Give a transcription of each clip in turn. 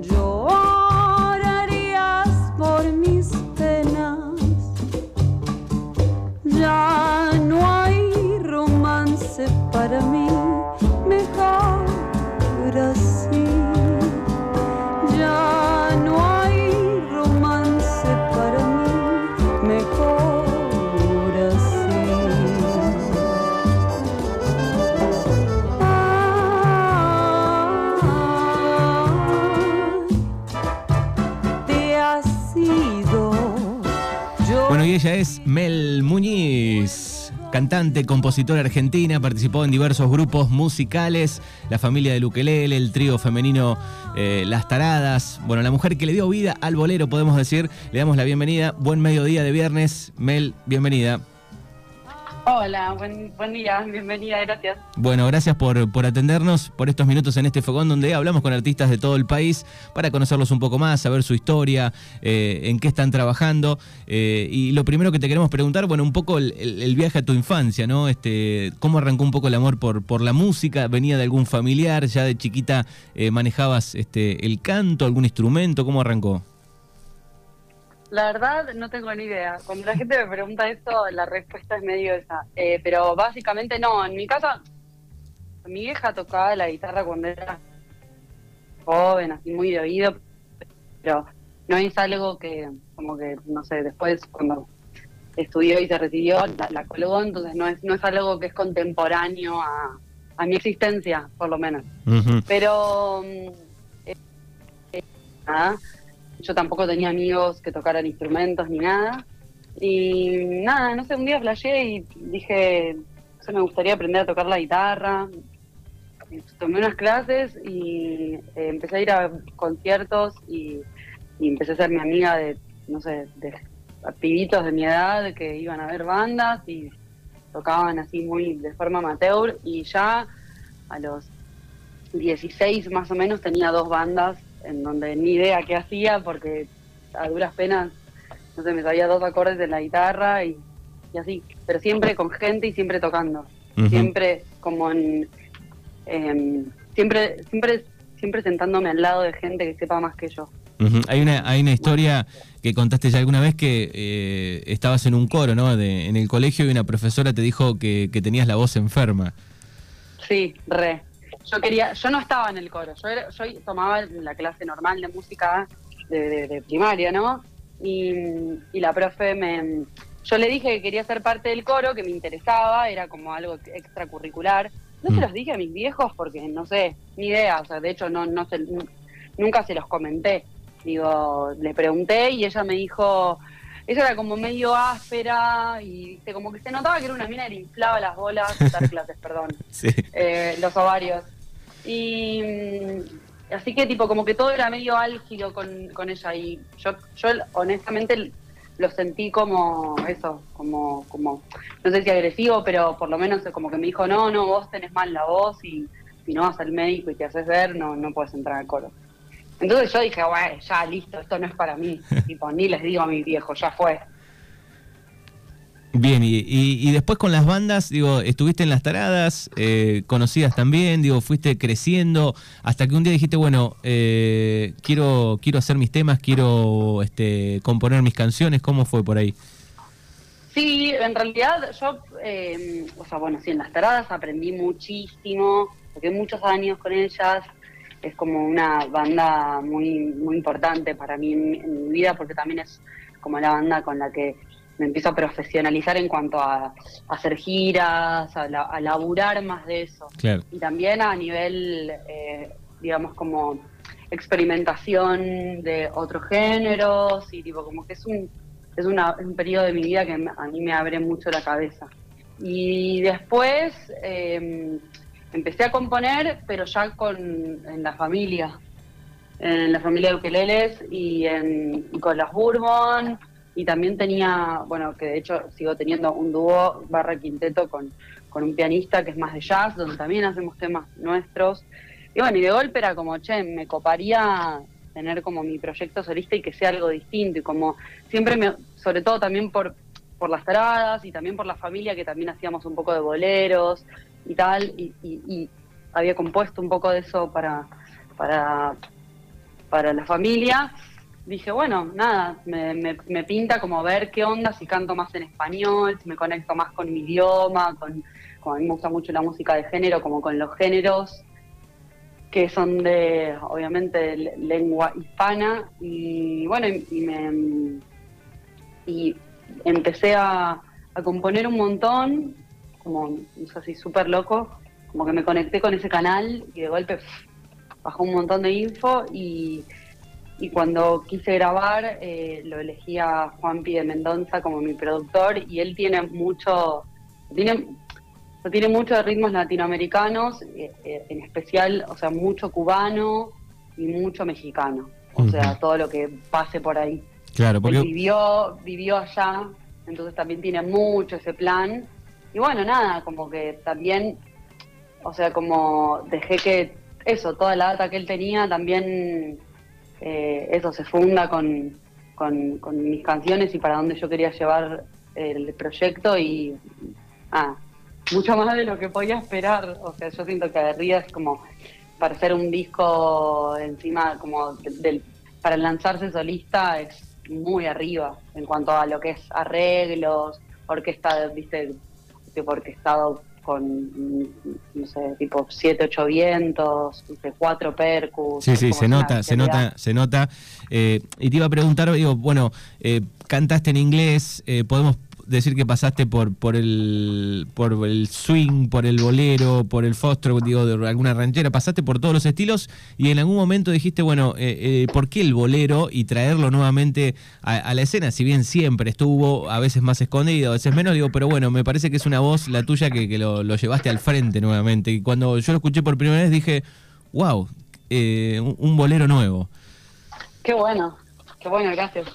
Joy. Ella es Mel Muñiz, cantante, compositora argentina, participó en diversos grupos musicales, la familia del ukelele, el trío femenino eh, Las Taradas, bueno, la mujer que le dio vida al bolero, podemos decir, le damos la bienvenida, buen mediodía de viernes, Mel, bienvenida. Hola, buen, buen día, bienvenida, gracias. Bueno, gracias por, por atendernos, por estos minutos en este fogón donde hablamos con artistas de todo el país para conocerlos un poco más, saber su historia, eh, en qué están trabajando. eh, y lo primero que te queremos preguntar, bueno, un poco el, viaje a tu infancia, ¿no? Este, ¿Cómo arrancó un poco el amor por, por la música? ¿Venía de algún familiar? ¿Ya de chiquita eh, manejabas este, el canto, algún instrumento? ¿Cómo arrancó? La verdad no tengo ni idea. Cuando la gente me pregunta esto, la respuesta es medio esa. Eh, pero básicamente no, en mi casa, mi vieja tocaba la guitarra cuando era joven, así muy de oído, pero no es algo que, como que, no sé, después cuando estudió y se recibió, la, la colgó, entonces no es, no es algo que es contemporáneo a, a mi existencia, por lo menos. Pero mm, eh, eh, nada, yo tampoco tenía amigos que tocaran instrumentos ni nada. Y nada, no sé, un día flasheé y dije, no sé, me gustaría aprender a tocar la guitarra. Tomé unas clases y eh, empecé a ir a conciertos y, y empecé a ser mi amiga de, no sé, de pibitos de mi edad que iban a ver bandas y tocaban así muy de forma amateur y ya a los 16 más o menos tenía dos bandas en donde ni idea qué hacía porque a duras penas, no sé, me sabía dos acordes de la guitarra y, y así, pero siempre con gente y siempre tocando, siempre como en, em, siempre, siempre, siempre sentándome al lado de gente que sepa más que yo. Hay una, hay una historia que contaste ya alguna vez que eh, estabas en un coro, ¿no? De- en el colegio y una profesora te dijo que, que tenías la voz enferma. Sí, re. Yo quería, yo no estaba en el coro, yo, era- yo tomaba la clase normal de música de, de- de primaria, ¿no? Y, y la profe me, yo le dije que quería ser parte del coro, que me interesaba, era como algo extracurricular. No Mm. se los dije a mis viejos porque no sé, ni idea, o sea, de hecho no, no se, nunca se los comenté. Digo, le pregunté y ella me dijo, ella era como medio áspera y como que se notaba que era una mina que le inflaba las bolas, dar clases, perdón Sí. eh, los ovarios. Y mm, así que tipo como que todo era medio álgido con, con ella y yo, yo honestamente lo sentí como eso, como, como, no sé si agresivo, pero por lo menos como que me dijo, no, no, vos tenés mal la voz y si no vas al médico y te haces ver, no, no puedes entrar al coro. Entonces yo dije, bueno, ya listo, esto no es para mí. tipo, ni les digo a mis viejos, ya fue. Bien, y, y- y después con las bandas, digo, estuviste en las taradas, eh, conocidas también, digo, fuiste creciendo, hasta que un día dijiste, bueno, eh, quiero, quiero hacer mis temas, quiero este, componer mis canciones, ¿cómo fue por ahí? Sí, en realidad yo, eh, o sea, bueno, sí, en las taradas aprendí muchísimo, toqué muchos años con ellas, es como una banda muy muy importante para mí en, en mi vida porque también es como la banda con la que me empiezo a profesionalizar en cuanto a, a hacer giras, a, la- a laburar más de eso Claro. y también a nivel, eh, digamos, como experimentación de otros géneros y tipo como que es un es, una, es un periodo de mi vida que a mí me abre mucho la cabeza. Y después eh, empecé a componer, pero ya con en la familia, en la familia de ukeleles y, en, y con las Bourbon. Y también tenía, bueno, que de hecho sigo teniendo un dúo barra quinteto con, con un pianista que es más de jazz, donde también hacemos temas nuestros. Y bueno, y de golpe era como, che, me coparía tener como mi proyecto solista y que sea algo distinto. Y como siempre, me, sobre todo también por, por las taradas y también por la familia, que también hacíamos un poco de boleros y tal. Y, y- y había compuesto un poco de eso para, para para la familia, dije, bueno, nada, me, me, pinta como ver qué onda si canto más en español, si me conecto más con mi idioma, con, como a mí me gusta mucho la música de género, como con los géneros que son de, obviamente, lengua hispana. Y bueno, y, me, y empecé a, a componer un montón, como, no sé si súper loco, como que me conecté con ese canal y de golpe bajó un montón de info y, y cuando quise grabar eh, lo elegí a Juanpi de Mendoza como mi productor y él tiene mucho, tiene, tiene mucho de ritmos latinoamericanos, eh, eh, en especial, o sea, mucho cubano y mucho mexicano, o Ujú. sea, todo lo que pase por ahí. Claro, Él porque vivió, vivió allá, entonces también tiene mucho ese plan. Y bueno, nada, como que también, o sea, como dejé que eso, toda la data que él tenía, también eh, eso se funda con, con, mis canciones y para dónde yo quería llevar el proyecto y ah, mucho más de lo que podía esperar. O sea, yo siento que Aguerrida es como para hacer un disco encima como del- para lanzarse solista es muy arriba en cuanto a lo que es arreglos, orquesta, viste, tipo orquestado con, no sé, tipo siete, ocho vientos, no sé, cuatro percus. Sí, sí, se nota, se nota, se nota. Eh, y te iba a preguntar, digo, bueno, eh, cantaste en inglés, eh, podemos decir que pasaste por por el por el swing, por el bolero, por el foxtrot, digo, de alguna ranchera, pasaste por todos los estilos y en algún momento dijiste, bueno, eh, eh, ¿por qué el bolero y traerlo nuevamente a, a la escena? Si bien siempre estuvo, a veces más escondido, a veces menos, digo, pero bueno, me parece que es una voz la tuya que, lo, llevaste al frente nuevamente. Y cuando yo lo escuché por primera vez dije, wow, eh, un bolero nuevo. Qué bueno, qué bueno, gracias.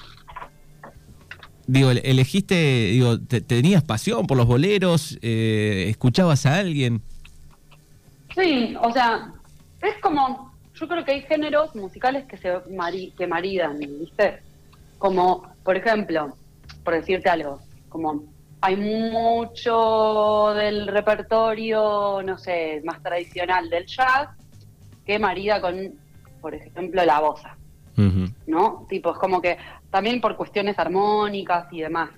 Digo, el- elegiste, digo, te- ¿tenías pasión por los boleros? Eh, ¿Escuchabas a alguien? Sí, o sea, es como, yo creo que hay géneros musicales que se que maridan, ¿viste? Como, por ejemplo, por decirte algo, como hay mucho del repertorio, no sé, más tradicional del jazz que marida con, por ejemplo, la bossa. ¿No? Tipo, es como que también por cuestiones armónicas y demás,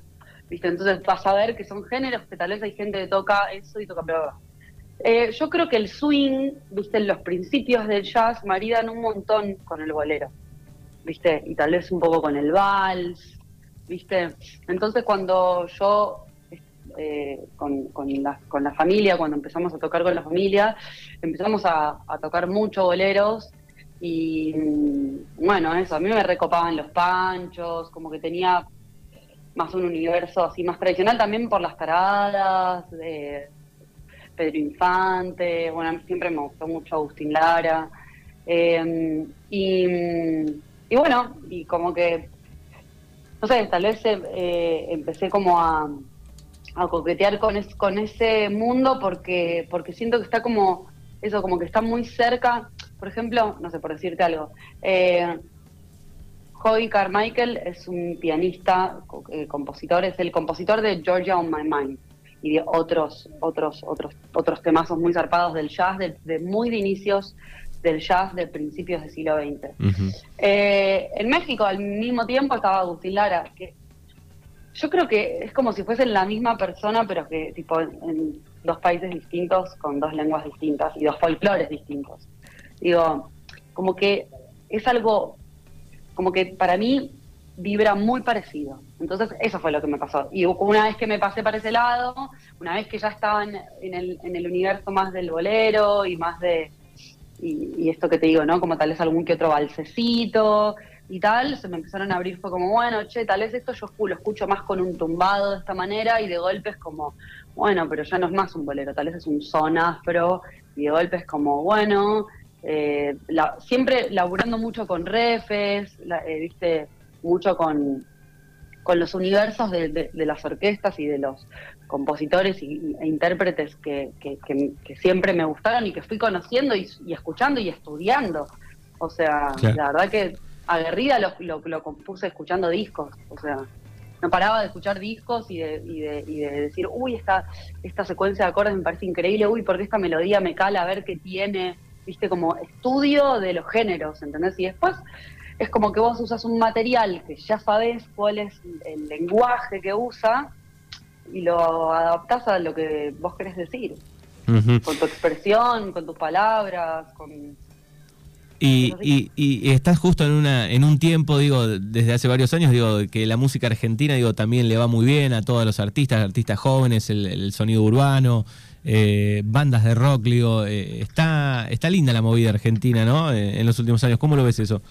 ¿viste? Entonces vas a ver que son géneros que tal vez hay gente que toca eso y toca peor. Eh, yo creo que el swing, ¿viste? Los principios del jazz maridan un montón con el bolero, ¿viste? Y tal vez un poco con el vals, ¿viste? Entonces cuando yo... eh, con, con, la, con la familia, cuando empezamos a tocar con la familia, empezamos a, a tocar mucho boleros y bueno, eso, a mí me recopaban los panchos, como que tenía más un universo así más tradicional también por las taradas, de Pedro Infante, bueno, siempre me gustó mucho Agustín Lara. eh, y, y bueno, y como que, no sé, tal vez eh, eh, empecé como a, a coquetear con, es- con ese mundo porque, porque siento que está como, eso, como que está muy cerca, por ejemplo, no sé, por decirte algo, eh, Hoy Carmichael es un pianista, eh, compositor, es el compositor de Georgia on My Mind y de otros, otros, otros, otros temazos muy zarpados del jazz, de, de muy de inicios del jazz de principios del siglo XX. Eh, en México al mismo tiempo estaba Agustín Lara, que yo creo que es como si fuesen la misma persona, pero que tipo en, en dos países distintos, con dos lenguas distintas y dos folclores distintos. Digo, como que es algo, como que para mí vibra muy parecido. Entonces eso fue lo que me pasó. Y una vez que me pasé para ese lado, una vez que ya estaba en, el, en el universo más del bolero y más de, y, esto que te digo, ¿no? Como tal vez algún que otro balsecito y tal, se me empezaron a abrir, fue como, bueno, che, tal vez esto yo lo escucho más con un tumbado de esta manera y de golpe es como, bueno, pero ya no es más un bolero, tal vez es un son afro y de golpe es como, bueno, eh, la- siempre laburando mucho con refes, la- eh, viste, mucho con, con los universos de, de- de las orquestas y de los compositores y, e intérpretes que, que- que- que siempre me gustaron y que fui conociendo y, y escuchando y estudiando. O sea, Claro. la verdad que aguerrida lo, lo, lo compuse escuchando discos. O sea, no paraba de escuchar discos y de, y de, y de decir, uy, esta, esta secuencia de acordes me parece increíble, uy, porque esta melodía me cala, a ver qué tiene. Viste, como estudio de los géneros, ¿entendés? Y después es como que vos usas un material que ya sabes cuál es el lenguaje que usa y lo adaptás a lo que vos querés decir, con tu expresión, con tus palabras, con... Y, y- y estás justo en una en un tiempo, digo, desde hace varios años, digo, que la música argentina, digo, también le va muy bien a todos los artistas, artistas jóvenes, el, el sonido urbano, eh, bandas de rock, digo, eh, está, está linda la movida argentina, ¿no? Eh, en los últimos años, ¿cómo lo ves eso?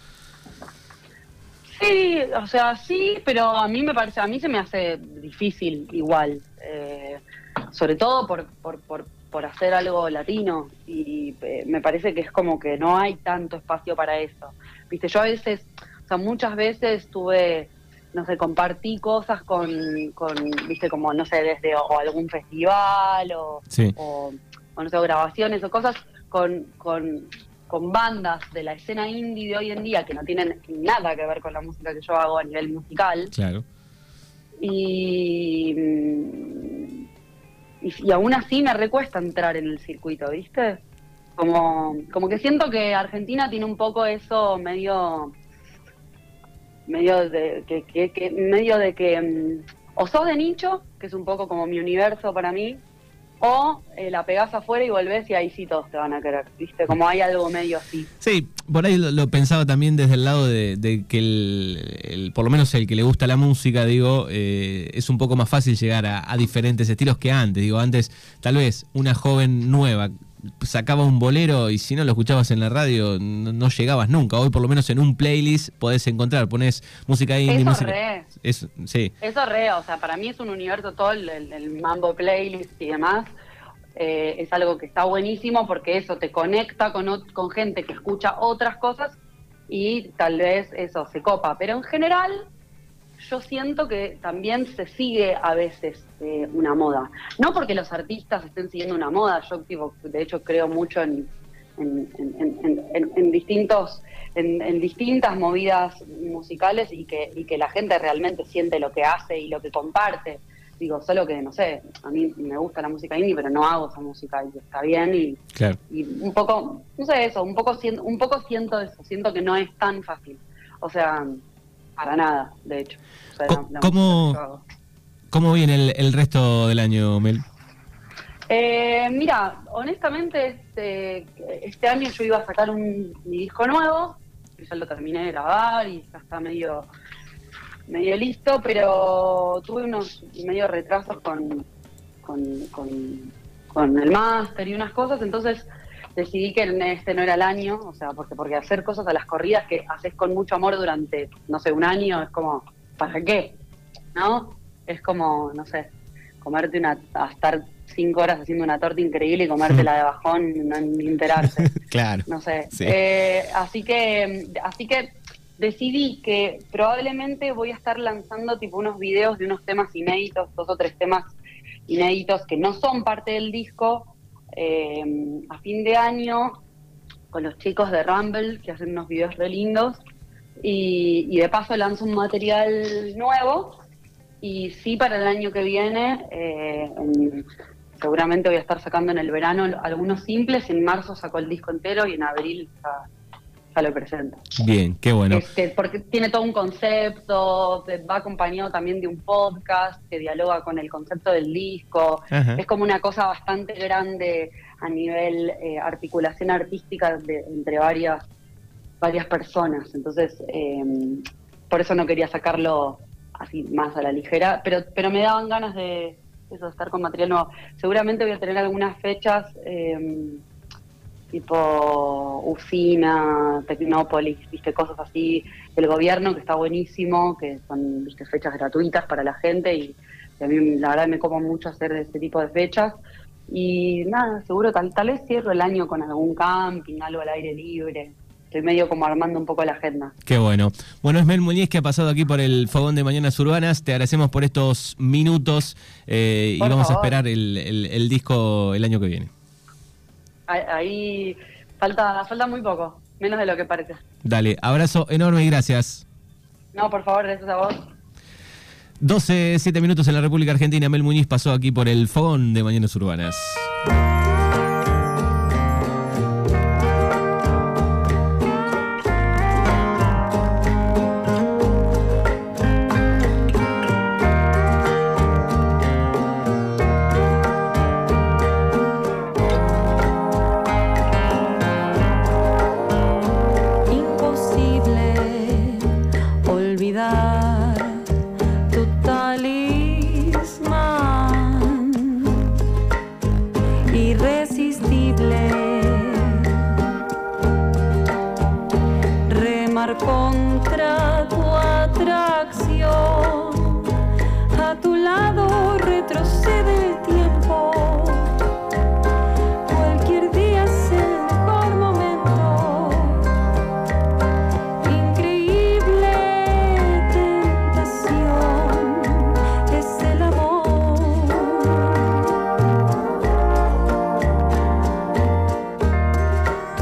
Sí, o sea, sí, pero a mí me parece, a mí se me hace difícil igual, eh, sobre todo por, por, por, por hacer algo latino y eh, me parece que es como que no hay tanto espacio para eso. Viste, yo a veces, o sea, muchas veces tuve, no sé, compartí cosas con, con viste, como, no sé, desde o algún festival o, Sí. o, o no sé, o grabaciones o cosas con, con, con bandas de la escena indie de hoy en día que no tienen nada que ver con la música que yo hago a nivel musical. Claro. Y, mm, y, y aún así me recuesta entrar en el circuito, ¿viste? Como, como que siento que Argentina tiene un poco eso medio medio de que, que- que- medio de que mm, o sos de nicho, que es un poco como mi universo para mí, o eh, la pegás afuera y volvés y ahí sí todos te van a querer, ¿viste? Como hay algo medio así. Sí, por ahí lo, pensaba también desde el lado de, de que el, el- por lo menos el que le gusta la música, digo, eh, es un poco más fácil llegar a, a diferentes estilos que antes. Digo, antes tal vez una joven nueva sacaba un bolero y si no lo escuchabas en la radio no, no llegabas nunca. Hoy por lo menos en un playlist podés encontrar, pones música indie, Eso música... re. Es, sí, Eso re, o sea, para mí es un universo todo el, el- el mambo playlist y demás. eh, es algo que está buenísimo porque eso te conecta con, con gente que escucha otras cosas y tal vez eso se copa. Pero en general, yo siento que también se sigue a veces eh, una moda. No porque los artistas estén siguiendo una moda, yo tipo, de hecho creo mucho en, en, en- en- en- en distintos en, distintas movidas musicales y que, y que la gente realmente siente lo que hace y lo que comparte. Digo, solo que, no sé, a mí me gusta la música indie, pero no hago esa música y está bien y, claro. y un poco, no sé eso, un poco, un poco siento eso, siento que no es tan fácil. O sea, para nada, de hecho. O sea, la- la ¿cómo-. ¿Cómo viene el, el resto del año, Mel? Eh, mira, honestamente, este, este año yo iba a sacar un mi disco nuevo, que ya lo terminé de grabar y ya está medio, medio listo, pero tuve unos medio retrasos con, con, con, con el máster y unas cosas, entonces decidí que este no era el año, o sea, porque, porque hacer cosas a las corridas que haces con mucho amor durante, no sé, un año, es como, ¿para qué? ¿No? Es como, no sé, comerte una, a estar cinco horas haciendo una torta increíble y comértela de bajón, no enterarse, Claro. no sé. Sí. Eh, así que, así que decidí que probablemente voy a estar lanzando tipo unos videos de unos temas inéditos, dos o tres temas inéditos que no son parte del disco, eh, a fin de año con los chicos de Rumble que hacen unos videos re lindos y, y de paso lanzo un material nuevo y sí para el año que viene eh, en- seguramente voy a estar sacando en el verano algunos simples, en marzo saco el disco entero y en abril ya lo presento. Bien, qué bueno. Este, porque tiene todo un concepto, va acompañado también de un podcast que dialoga con el concepto del disco. Ajá. Es como una cosa bastante grande a nivel eh, articulación artística de- entre varias, varias personas. Entonces, eh, por eso no quería sacarlo así más a la ligera, pero, pero me daban ganas de eso, estar con material nuevo. Seguramente voy a tener algunas fechas. eh, tipo Usina, Tecnópolis, viste, cosas así del gobierno que está buenísimo, que son viste, fechas gratuitas para la gente y, y a mí la verdad me como mucho hacer ese tipo de fechas. Y nada, seguro tal, tal vez cierro el año con algún camping, algo al aire libre. Estoy medio como armando un poco la agenda. Qué bueno. Bueno, es Mel Muñiz que ha pasado aquí por el Fogón de Mañanas Urbanas. Te agradecemos por estos minutos eh, y vamos a esperar el, el- el disco el año que viene. Ahí, falta, falta muy poco, menos de lo que parece. Dale, abrazo enorme y gracias. No, por favor, gracias a vos. 12, 7 minutos en la República Argentina. Mel Muñiz pasó aquí por el Fogón de Mañanas Urbanas. Contra tu atracción. A tu lado retrocede el tiempo